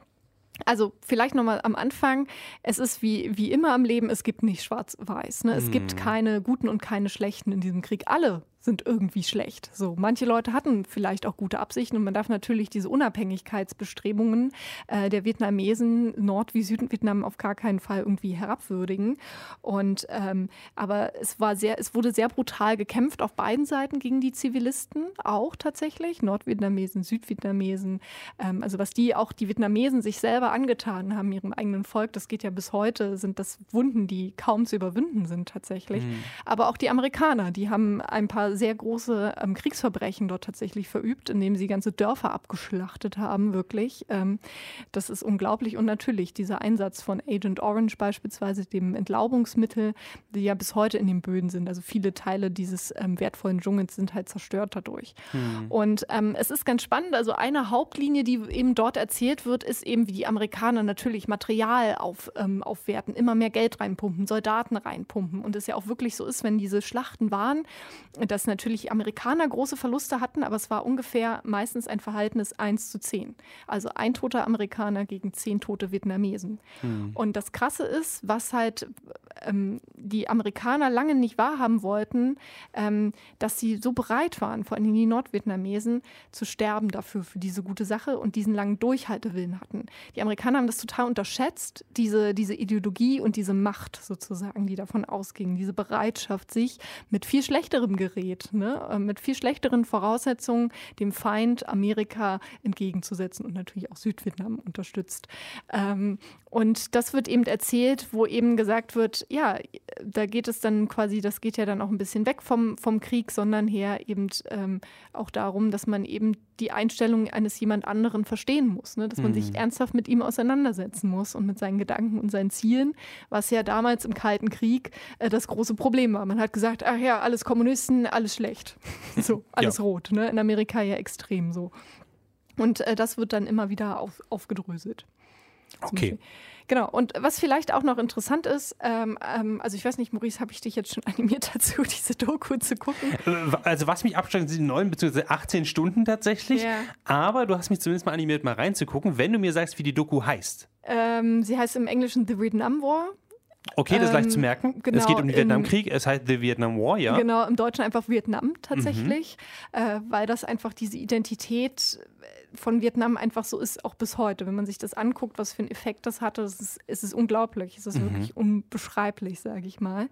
also vielleicht nochmal am Anfang, es ist wie, wie immer im Leben, es gibt nicht schwarz-weiß. Ne? Es mm. gibt keine guten und keine schlechten in diesem Krieg. Alle sind irgendwie schlecht. So, manche Leute hatten vielleicht auch gute Absichten und man darf natürlich diese Unabhängigkeitsbestrebungen äh, der Vietnamesen, Nord- wie Südvietnam, auf gar keinen Fall irgendwie herabwürdigen. Und ähm, aber es war sehr, es wurde sehr brutal gekämpft auf beiden Seiten gegen die Zivilisten, auch tatsächlich Nordvietnamesen, Südvietnamesen. Ähm, also was die auch die Vietnamesen sich selber angetan haben, ihrem eigenen Volk, das geht ja bis heute, sind das Wunden, die kaum zu überwinden sind tatsächlich. Mhm. Aber auch die Amerikaner, die haben ein paar sehr große ähm, Kriegsverbrechen dort tatsächlich verübt, indem sie ganze Dörfer abgeschlachtet haben, wirklich. Ähm, das ist unglaublich. Und natürlich dieser Einsatz von Agent Orange beispielsweise, dem Entlaubungsmittel, die ja bis heute in den Böden sind. Also viele Teile dieses ähm, wertvollen Dschungels sind halt zerstört dadurch. Hm. Und ähm, es ist ganz spannend. Also eine Hauptlinie, die eben dort erzählt wird, ist eben, wie die Amerikaner natürlich Material auf, ähm, aufwerten, immer mehr Geld reinpumpen, Soldaten reinpumpen. Und es ja auch wirklich so ist, wenn diese Schlachten waren, dass dass natürlich Amerikaner große Verluste hatten, aber es war ungefähr meistens ein Verhältnis 1 zu 10. Also ein toter Amerikaner gegen zehn tote Vietnamesen. Mhm. Und das Krasse ist, was halt ähm, die Amerikaner lange nicht wahrhaben wollten, ähm, dass sie so bereit waren, vor allem die Nordvietnamesen, zu sterben dafür, für diese gute Sache und diesen langen Durchhaltewillen hatten. Die Amerikaner haben das total unterschätzt, diese, diese Ideologie und diese Macht sozusagen, die davon ausging, diese Bereitschaft, sich mit viel schlechterem Gerät, ne, äh, mit viel schlechteren Voraussetzungen dem Feind Amerika entgegenzusetzen und natürlich auch Südvietnam unterstützt. Ähm, und das wird eben erzählt, wo eben gesagt wird, ja, da geht es dann quasi, das geht ja dann auch ein bisschen weg vom, vom Krieg, sondern her eben ähm, auch darum, dass man eben die Einstellung eines jemand anderen verstehen muss, ne? dass man mhm. sich ernsthaft mit ihm auseinandersetzen muss und mit seinen Gedanken und seinen Zielen, was ja damals im Kalten Krieg äh, das große Problem war. Man hat gesagt, ach ja, alles Kommunisten, alles schlecht. *laughs* so, alles ja. rot. Ne? In Amerika ja extrem so. Und äh, das wird dann immer wieder auf, aufgedröselt. Okay. Genau, und was vielleicht auch noch interessant ist, ähm, ähm, also ich weiß nicht, Maurice, habe ich dich jetzt schon *laughs* animiert dazu, diese Doku zu gucken? Äh, also was mich abschreckt, sind neun bzw. 18 Stunden tatsächlich, ja. aber du hast mich zumindest mal animiert, mal reinzugucken, wenn du mir sagst, wie die Doku heißt. Ähm, sie heißt im Englischen The Vietnam War. Okay, das ist leicht zu ähm, merken. Genau, es geht um den Vietnamkrieg, es heißt The Vietnam War, ja. Genau, im Deutschen einfach Vietnam tatsächlich, mhm. äh, weil das einfach diese Identität von Vietnam einfach so ist, auch bis heute. Wenn man sich das anguckt, was für einen Effekt das hatte, es ist, es ist unglaublich. Es ist mhm. wirklich unbeschreiblich, sage ich mal.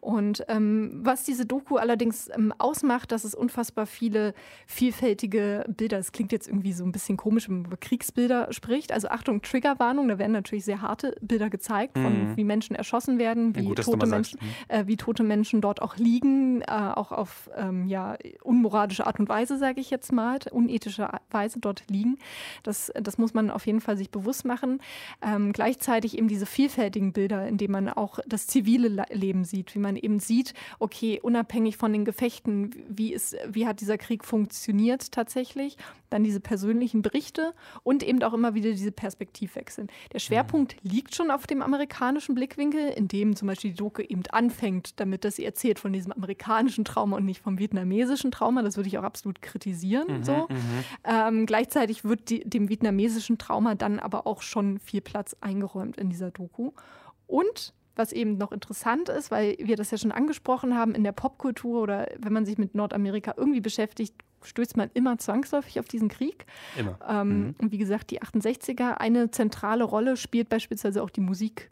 Und ähm, was diese Doku allerdings ähm, ausmacht, dass es unfassbar viele vielfältige Bilder, es klingt jetzt irgendwie so ein bisschen komisch, wenn man über Kriegsbilder spricht. Also Achtung, Triggerwarnung, da werden natürlich sehr harte Bilder gezeigt, von mhm. wie Menschen erschossen werden, wie, gut, tote Menschen, mhm. äh, wie tote Menschen dort auch liegen, äh, auch auf ähm, ja, unmoralische Art und Weise, sage ich jetzt mal, unethische Weise dort liegen. Das, das muss man auf jeden Fall sich bewusst machen. Ähm, gleichzeitig eben diese vielfältigen Bilder, in denen man auch das zivile Leben sieht, wie man eben sieht, okay, unabhängig von den Gefechten, wie, ist, wie hat dieser Krieg funktioniert tatsächlich, dann diese persönlichen Berichte und eben auch immer wieder diese Perspektivwechsel. Der Schwerpunkt mhm. liegt schon auf dem amerikanischen Blickwinkel, in dem zum Beispiel die Doku eben anfängt, damit das sie erzählt von diesem amerikanischen Trauma und nicht vom vietnamesischen Trauma. Das würde ich auch absolut kritisieren. Mhm, so. Mhm. Ähm, gleichzeitig wird die, dem vietnamesischen Trauma dann aber auch schon viel Platz eingeräumt in dieser Doku. Und was eben noch interessant ist, weil wir das ja schon angesprochen haben, in der Popkultur oder wenn man sich mit Nordamerika irgendwie beschäftigt, stößt man immer zwangsläufig auf diesen Krieg. Immer. Ähm, mhm. Und wie gesagt, die 68er, eine zentrale Rolle spielt beispielsweise auch die Musik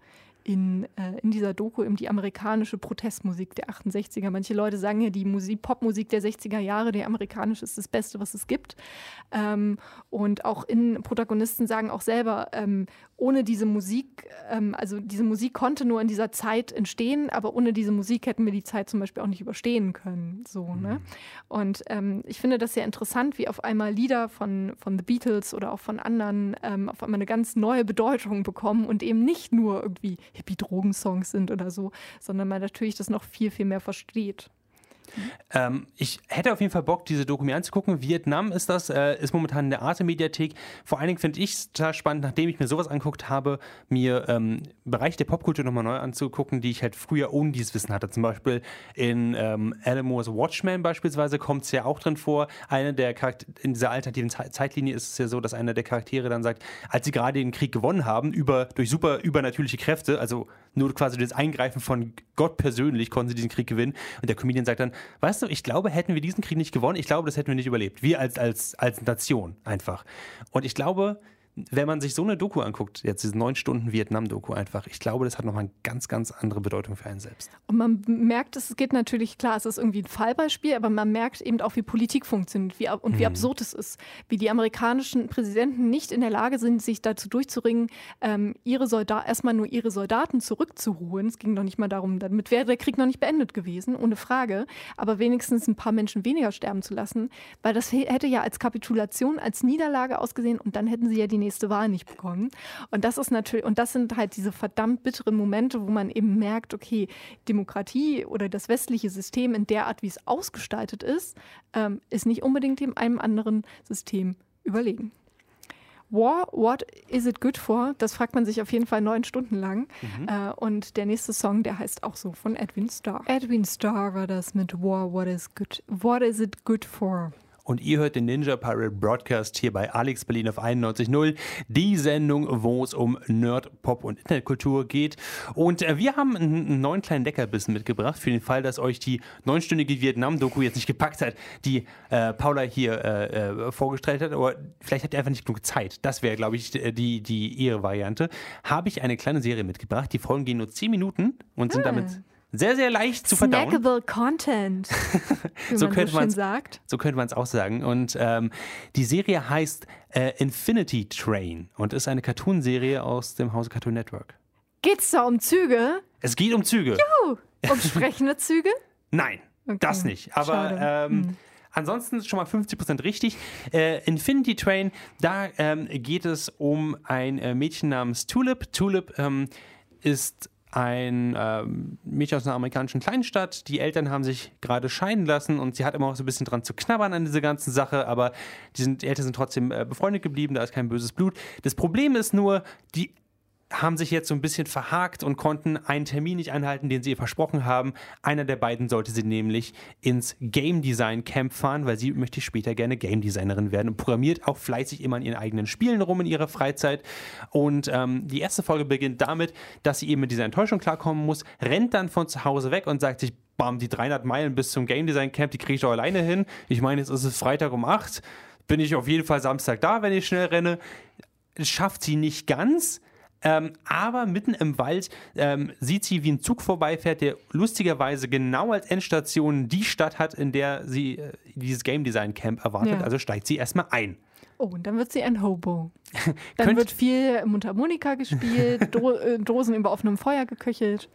in, äh, in dieser Doku eben die amerikanische Protestmusik der 68er. Manche Leute sagen ja, die Musik, Popmusik der 60er Jahre, die amerikanische ist das Beste, was es gibt. Ähm, und auch in Protagonisten sagen auch selber, ähm, ohne diese Musik, ähm, also diese Musik konnte nur in dieser Zeit entstehen, aber ohne diese Musik hätten wir die Zeit zum Beispiel auch nicht überstehen können. So, ne? mhm. ne? Und ähm, ich finde das sehr interessant, wie auf einmal Lieder von, von The Beatles oder auch von anderen ähm, auf einmal eine ganz neue Bedeutung bekommen und eben nicht nur irgendwie Hippie-Drogensongs sind oder so, sondern man natürlich das noch viel, viel mehr versteht. Ähm, ich hätte auf jeden Fall Bock, diese Doku mir anzugucken. Vietnam ist das, äh, ist momentan in der Arte-Mediathek. Vor allen Dingen finde ich es total spannend, nachdem ich mir sowas angeguckt habe, mir ähm, Bereich der Popkultur nochmal neu anzugucken, die ich halt früher ohne dieses Wissen hatte. Zum Beispiel in ähm, Alamore's Watchmen beispielsweise kommt es ja auch drin vor. Eine der Charakter in dieser alternativen Zeitlinie ist es ja so, dass einer der Charaktere dann sagt, als sie gerade den Krieg gewonnen haben, über, durch super übernatürliche Kräfte, also nur quasi das Eingreifen von Gott persönlich, konnten sie diesen Krieg gewinnen. Und der Comedian sagt dann, weißt du, ich glaube, hätten wir diesen Krieg nicht gewonnen, ich glaube, das hätten wir nicht überlebt. Wir als, als, als Nation einfach. Und ich glaube, wenn man sich so eine Doku anguckt, jetzt diese neun Stunden Vietnam-Doku einfach, ich glaube, das hat nochmal eine ganz, ganz andere Bedeutung für einen selbst. Und man merkt, es geht natürlich, klar, es ist irgendwie ein Fallbeispiel, aber man merkt eben auch, wie Politik funktioniert wie, und wie hm. absurd es ist. Wie die amerikanischen Präsidenten nicht in der Lage sind, sich dazu durchzuringen, ähm, ihre erstmal nur ihre Soldaten zurückzuholen. Es ging noch nicht mal darum, damit wäre der Krieg noch nicht beendet gewesen, ohne Frage, aber wenigstens ein paar Menschen weniger sterben zu lassen, weil das hätte ja als Kapitulation, als Niederlage ausgesehen und dann hätten sie ja die nächste Wahl nicht bekommen. Und das ist natürlich, und das sind halt diese verdammt bitteren Momente, wo man eben merkt, okay, Demokratie oder das westliche System in der Art, wie es ausgestaltet ist, ähm, ist nicht unbedingt dem einem anderen System überlegen. War, what is it good for? Das fragt man sich auf jeden Fall neun Stunden lang. Mhm. Äh, und der nächste Song, der heißt auch so von Edwin Starr. Edwin Starr war das mit War, what is good? What is it good for? Und ihr hört den Ninja Pirate Broadcast hier bei Alex Berlin auf 91.0. Die Sendung, wo es um Nerd, Pop und Internetkultur geht. Und äh, wir haben einen, neuen kleinen Leckerbissen mitgebracht, für den Fall, dass euch die neunstündige Vietnam-Doku jetzt nicht gepackt hat, die äh, Paula hier äh, äh, vorgestellt hat. Aber vielleicht habt ihr einfach nicht genug Zeit. Das wäre, glaube ich, die, die ihre Variante. Habe ich eine kleine Serie mitgebracht. Die Folgen gehen nur 10 Minuten und sind damit sehr, sehr leicht zu verdauen. Snackable Content, *laughs* wie So man könnte so schön sagt. So könnte man es auch sagen. Und ähm, die Serie heißt äh, Infinity Train und ist eine Cartoonserie aus dem Hause Cartoon Network. Geht's da um Züge? Es geht um Züge. Oh, *laughs* um sprechende Züge? Nein, Okay. das nicht. Aber ähm, ansonsten schon mal 50% richtig. Äh, Infinity Train, da ähm, geht es um ein äh, Mädchen namens Tulip. Tulip ähm, ist ein ähm, Mädchen aus einer amerikanischen Kleinstadt. Die Eltern haben sich gerade scheiden lassen und sie hat immer auch so ein bisschen dran zu knabbern an diese ganze Sache, aber die, sind, die Eltern sind trotzdem äh, befreundet geblieben, da ist kein böses Blut. Das Problem ist nur, die haben sich jetzt so ein bisschen verhakt und konnten einen Termin nicht einhalten, den sie ihr versprochen haben. Einer der beiden sollte sie nämlich ins Game Design Camp fahren, weil sie möchte später gerne Game Designerin werden und programmiert auch fleißig immer an ihren eigenen Spielen rum in ihrer Freizeit. Und ähm, die erste Folge beginnt damit, dass sie eben mit dieser Enttäuschung klarkommen muss, rennt dann von zu Hause weg und sagt sich, bam, die 300 Meilen bis zum Game Design Camp, die kriege ich doch alleine hin. Ich meine, jetzt ist es Freitag um 8, bin ich auf jeden Fall Samstag da, wenn ich schnell renne. Schafft sie nicht ganz, ähm, aber mitten im Wald ähm, sieht sie, wie ein Zug vorbeifährt, der lustigerweise genau als Endstation die Stadt hat, in der sie äh, dieses Game Design Camp erwartet. Ja. Also steigt sie erstmal ein. Oh, und dann wird sie ein Hobo. *laughs* Dann wird viel Mundharmonika gespielt, *laughs* Dro äh, Dosen über offenem Feuer geköchelt.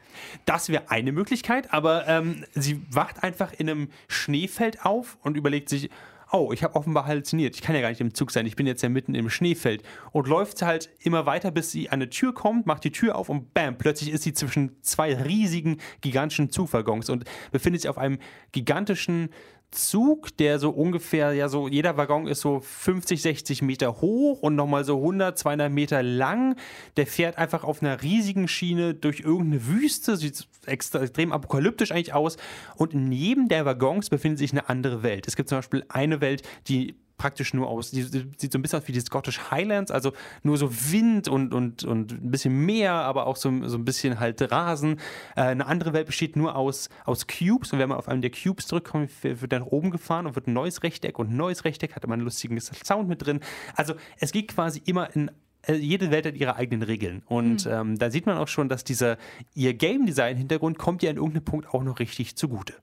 Das wäre eine Möglichkeit, aber ähm, sie wacht einfach in einem Schneefeld auf und überlegt sich, oh, ich habe offenbar halluziniert, ich kann ja gar nicht im Zug sein, ich bin jetzt ja mitten im Schneefeld. Und läuft halt immer weiter, bis sie an eine Tür kommt, macht die Tür auf und bam, plötzlich ist sie zwischen zwei riesigen, gigantischen Zugwaggons und befindet sich auf einem gigantischen Zug, der so ungefähr, ja, so jeder Waggon ist so 50, 60 Meter hoch und nochmal so 100, 200 Meter lang. Der fährt einfach auf einer riesigen Schiene durch irgendeine Wüste, sieht extrem apokalyptisch eigentlich aus. Und neben der Waggons befindet sich eine andere Welt. Es gibt zum Beispiel eine Welt, die praktisch nur aus, die die sieht so ein bisschen aus wie die Scottish Highlands, also nur so Wind und, und, und ein bisschen Meer, aber auch so, so ein bisschen halt Rasen. Äh, eine andere Welt besteht nur aus, aus Cubes und wenn man auf einem der Cubes drückt, kommt, wird dann oben gefahren und wird ein neues Rechteck und ein neues Rechteck, hat immer einen lustigen Sound mit drin. Also es geht quasi immer in äh, jede Welt hat ihre eigenen Regeln. Und ähm, da sieht man auch schon, dass dieser ihr Game Design Hintergrund kommt ja an irgendeinem Punkt auch noch richtig zugute.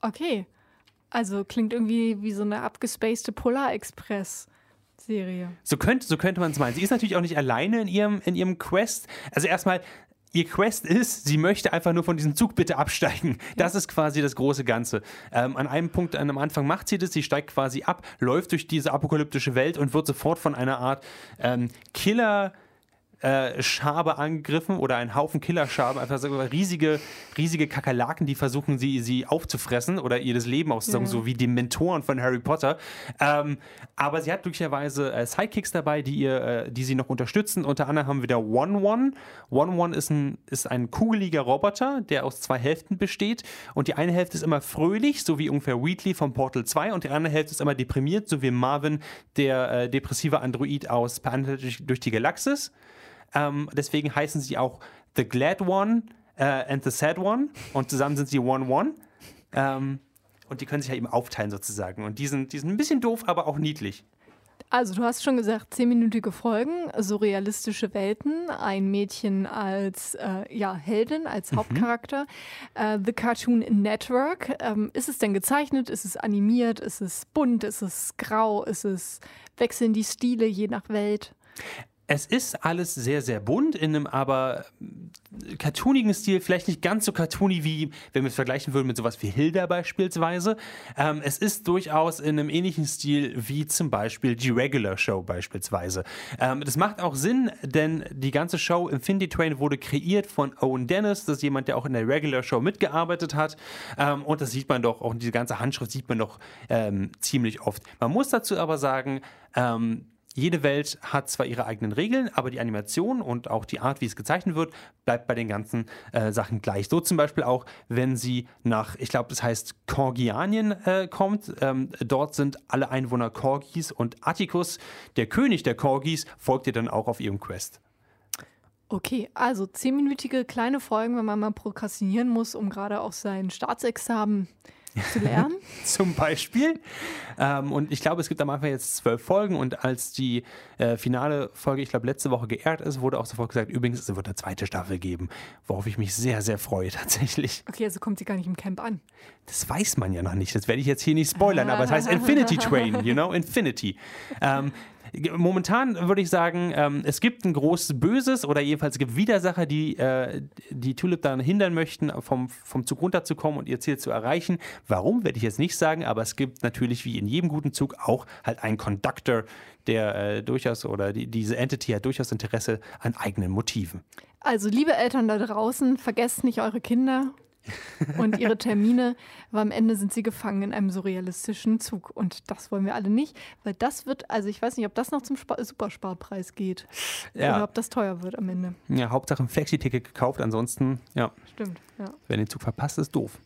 Okay. Also klingt irgendwie wie so eine abgespacede Polar Express Serie. So könnte, so könnte man es meinen. Sie ist natürlich auch nicht alleine in ihrem, in ihrem Quest. Also erstmal, ihr Quest ist, sie möchte einfach nur von diesem Zug bitte absteigen. Das ist quasi das große Ganze. Ähm, an einem Punkt an am Anfang macht sie das, sie steigt quasi ab, läuft durch diese apokalyptische Welt und wird sofort von einer Art ähm, Killer. Äh, Schabe angegriffen oder ein Haufen Killerschaben, einfach so riesige, riesige Kakerlaken, die versuchen, sie, sie aufzufressen oder ihr das Leben auszusagen, Ja. so wie die Mentoren von Harry Potter. Ähm, aber sie hat glücklicherweise äh, Sidekicks dabei, die, ihr, äh, die sie noch unterstützen. Unter anderem haben wir da One-One. One-One ist ein, ist ein kugeliger Roboter, der aus zwei Hälften besteht. Und die eine Hälfte ist immer fröhlich, so wie ungefähr Wheatley von Portal 2. Und die andere Hälfte ist immer deprimiert, so wie Marvin, der äh, depressive Android aus Per durch die Galaxis. Ähm, deswegen heißen sie auch The Glad One äh, and The Sad One. Und zusammen sind sie One One. Ähm, und die können sich ja eben aufteilen sozusagen. Und die sind, die sind ein bisschen doof, aber auch niedlich. Also du hast schon gesagt, zehnminütige Folgen, surrealistische Welten, ein Mädchen als äh, ja, Heldin, als Hauptcharakter. Äh, The Cartoon Network. Ähm, ist es denn gezeichnet? Ist es animiert? Ist es bunt? Ist es grau? Ist es wechseln die Stile je nach Welt? Es ist alles sehr, sehr bunt, in einem aber äh, cartoonigen Stil, vielleicht nicht ganz so cartoony wie, wenn wir es vergleichen würden mit sowas wie Hilda beispielsweise. Ähm, es ist durchaus in einem ähnlichen Stil wie zum Beispiel die Regular Show beispielsweise. Ähm, das macht auch Sinn, denn die ganze Show Infinity Train wurde kreiert von Owen Dennis, das ist jemand, der auch in der Regular Show mitgearbeitet hat. Ähm, und das sieht man doch, auch diese ganze Handschrift sieht man doch ähm, ziemlich oft. Man muss dazu aber sagen, ähm, jede Welt hat zwar ihre eigenen Regeln, aber die Animation und auch die Art, wie es gezeichnet wird, bleibt bei den ganzen äh, Sachen gleich. So zum Beispiel auch, wenn sie nach, ich glaube, das heißt Korgianien äh, kommt. Ähm, dort sind alle Einwohner Korgis und Atticus, der König der Korgis, folgt ihr dann auch auf ihrem Quest. Okay, also zehnminütige kleine Folgen, wenn man mal prokrastinieren muss, um gerade auch sein Staatsexamen *laughs* zu lernen. Zum Beispiel. Ähm, und ich glaube, es gibt am Anfang jetzt zwölf Folgen und als die äh, finale Folge, ich glaube, letzte Woche geehrt ist, wurde auch sofort gesagt, übrigens, es wird eine zweite Staffel geben, worauf ich mich sehr, sehr freue *laughs* tatsächlich. Okay, also kommt sie gar nicht im Camp an. Das weiß man ja noch nicht. Das werde ich jetzt hier nicht spoilern, aber es heißt Infinity Train, you know, Infinity. *laughs* Ähm, momentan würde ich sagen, ähm, es gibt ein großes Böses oder jedenfalls gibt Widersacher, die äh, die Tulip daran hindern möchten, vom, vom Zug runterzukommen und ihr Ziel zu erreichen. Warum, werde ich jetzt nicht sagen, aber es gibt natürlich wie in jedem guten Zug auch halt einen Conductor, der äh, durchaus oder die, diese Entity hat durchaus Interesse an eigenen Motiven. Also, liebe Eltern da draußen, vergesst nicht eure Kinder *laughs* und ihre Termine, aber am Ende sind sie gefangen in einem surrealistischen Zug. Und das wollen wir alle nicht, weil das wird, also ich weiß nicht, ob das noch zum Sp Supersparpreis geht Ja. oder ob das teuer wird am Ende. Ja, Hauptsache ein Flexi-Ticket gekauft, ansonsten, ja, Stimmt, ja. wenn den Zug verpasst, ist doof.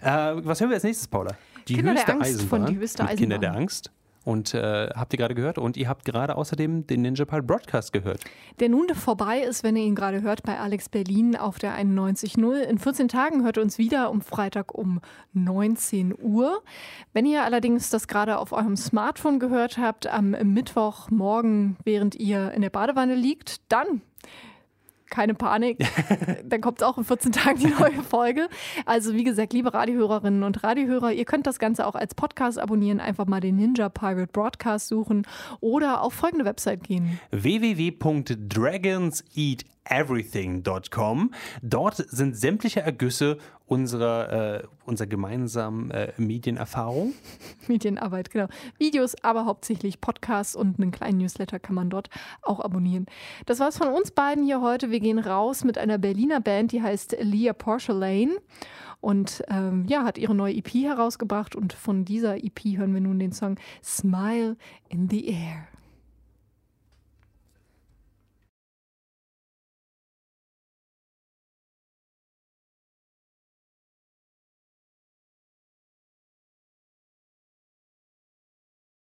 Äh, was hören wir als nächstes, Paula? Die Kinder der höchste Angst Eisenbahn. von Die höchste mit Kinder Eisenbahn. der Angst. Und äh, habt ihr gerade gehört? Und ihr habt gerade außerdem den Ninja Pal Broadcast gehört. Der nun vorbei ist, wenn ihr ihn gerade hört, bei Alex Berlin auf der 91.0. In 14 Tagen hört ihr uns wieder um Freitag um 19 Uhr. Wenn ihr allerdings das gerade auf eurem Smartphone gehört habt, am Mittwochmorgen, während ihr in der Badewanne liegt, dann keine Panik, dann kommt auch in 14 Tagen die neue *laughs* Folge. Also wie gesagt, liebe Radiohörerinnen und Radiohörer, ihr könnt das Ganze auch als Podcast abonnieren, einfach mal den Ninja Pirate Broadcast suchen oder auf folgende Website gehen. www.dragonseateverything.com. Dort sind sämtliche Ergüsse unserer, äh, unserer gemeinsamen äh, Medienerfahrung. *laughs* Medienarbeit, genau. Videos, aber hauptsächlich Podcasts und einen kleinen Newsletter kann man dort auch abonnieren. Das war's von uns beiden hier heute. Wir gehen raus mit einer Berliner Band, die heißt Leah Porcelain und ähm, ja, hat ihre neue EP herausgebracht und von dieser EP hören wir nun den Song Smile in the Air.